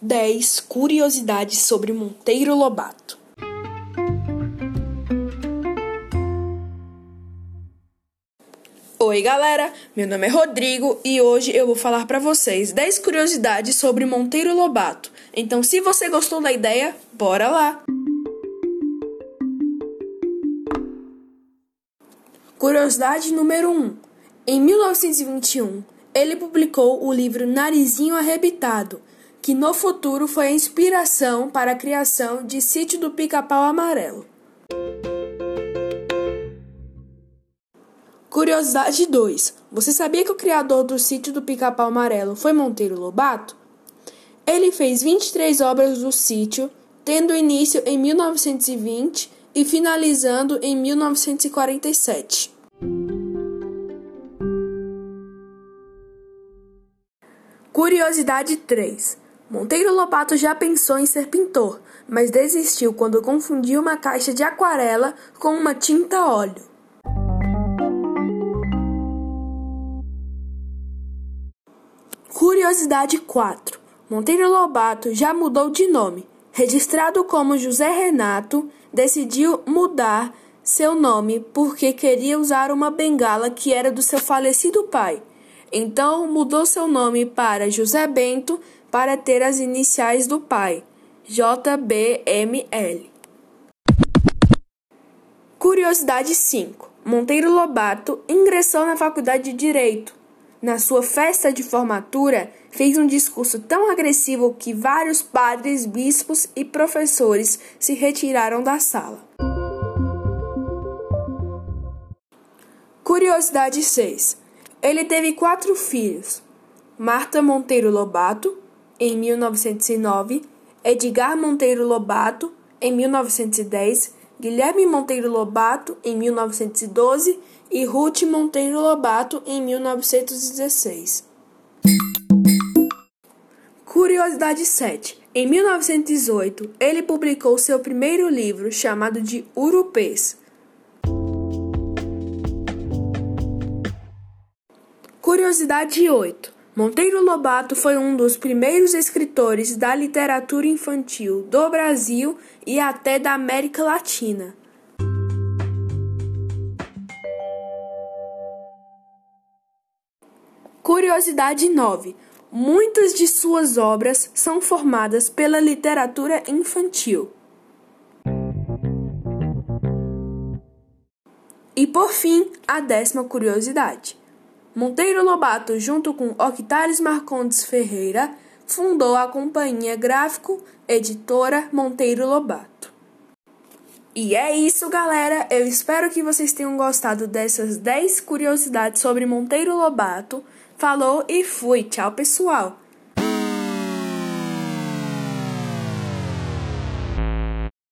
10 curiosidades sobre Monteiro Lobato. Oi, galera. Meu nome é Rodrigo e hoje eu vou falar para vocês 10 curiosidades sobre Monteiro Lobato. Então, se você gostou da ideia, bora lá. Curiosidade número 1. Em 1921, ele publicou o livro Narizinho Arrebitado, que no futuro foi a inspiração para a criação de Sítio do Pica-Pau Amarelo. Curiosidade 2. Você sabia que o criador do Sítio do Pica-Pau Amarelo foi Monteiro Lobato? Ele fez 23 obras do sítio, tendo início em 1920 e finalizando em 1947. Curiosidade 3. Monteiro Lobato já pensou em ser pintor, mas desistiu quando confundiu uma caixa de aquarela com uma tinta óleo. Curiosidade 4. Monteiro Lobato já mudou de nome. Registrado como José Renato, decidiu mudar seu nome porque queria usar uma bengala que era do seu falecido pai. Então mudou seu nome para José Bento para ter as iniciais do pai, JBML. Curiosidade 5. Monteiro Lobato ingressou na Faculdade de Direito. Na sua festa de formatura, fez um discurso tão agressivo que vários padres, bispos e professores se retiraram da sala. Curiosidade 6. Ele teve quatro filhos: Marta Monteiro Lobato, em 1909, Edgar Monteiro Lobato, em 1910, Guilherme Monteiro Lobato, em 1912 e Ruth Monteiro Lobato, em 1916. Curiosidade 7. Em 1918, ele publicou seu primeiro livro chamado de Urupês. Curiosidade 8. Monteiro Lobato foi um dos primeiros escritores da literatura infantil do Brasil e até da América Latina. Curiosidade 9. Muitas de suas obras são formadas pela literatura infantil. E por fim, a décima curiosidade. Monteiro Lobato, junto com Octares Marcondes Ferreira, fundou a companhia gráfico editora Monteiro Lobato. E é isso, galera. Eu espero que vocês tenham gostado dessas 10 curiosidades sobre Monteiro Lobato. Falou e fui. Tchau, pessoal.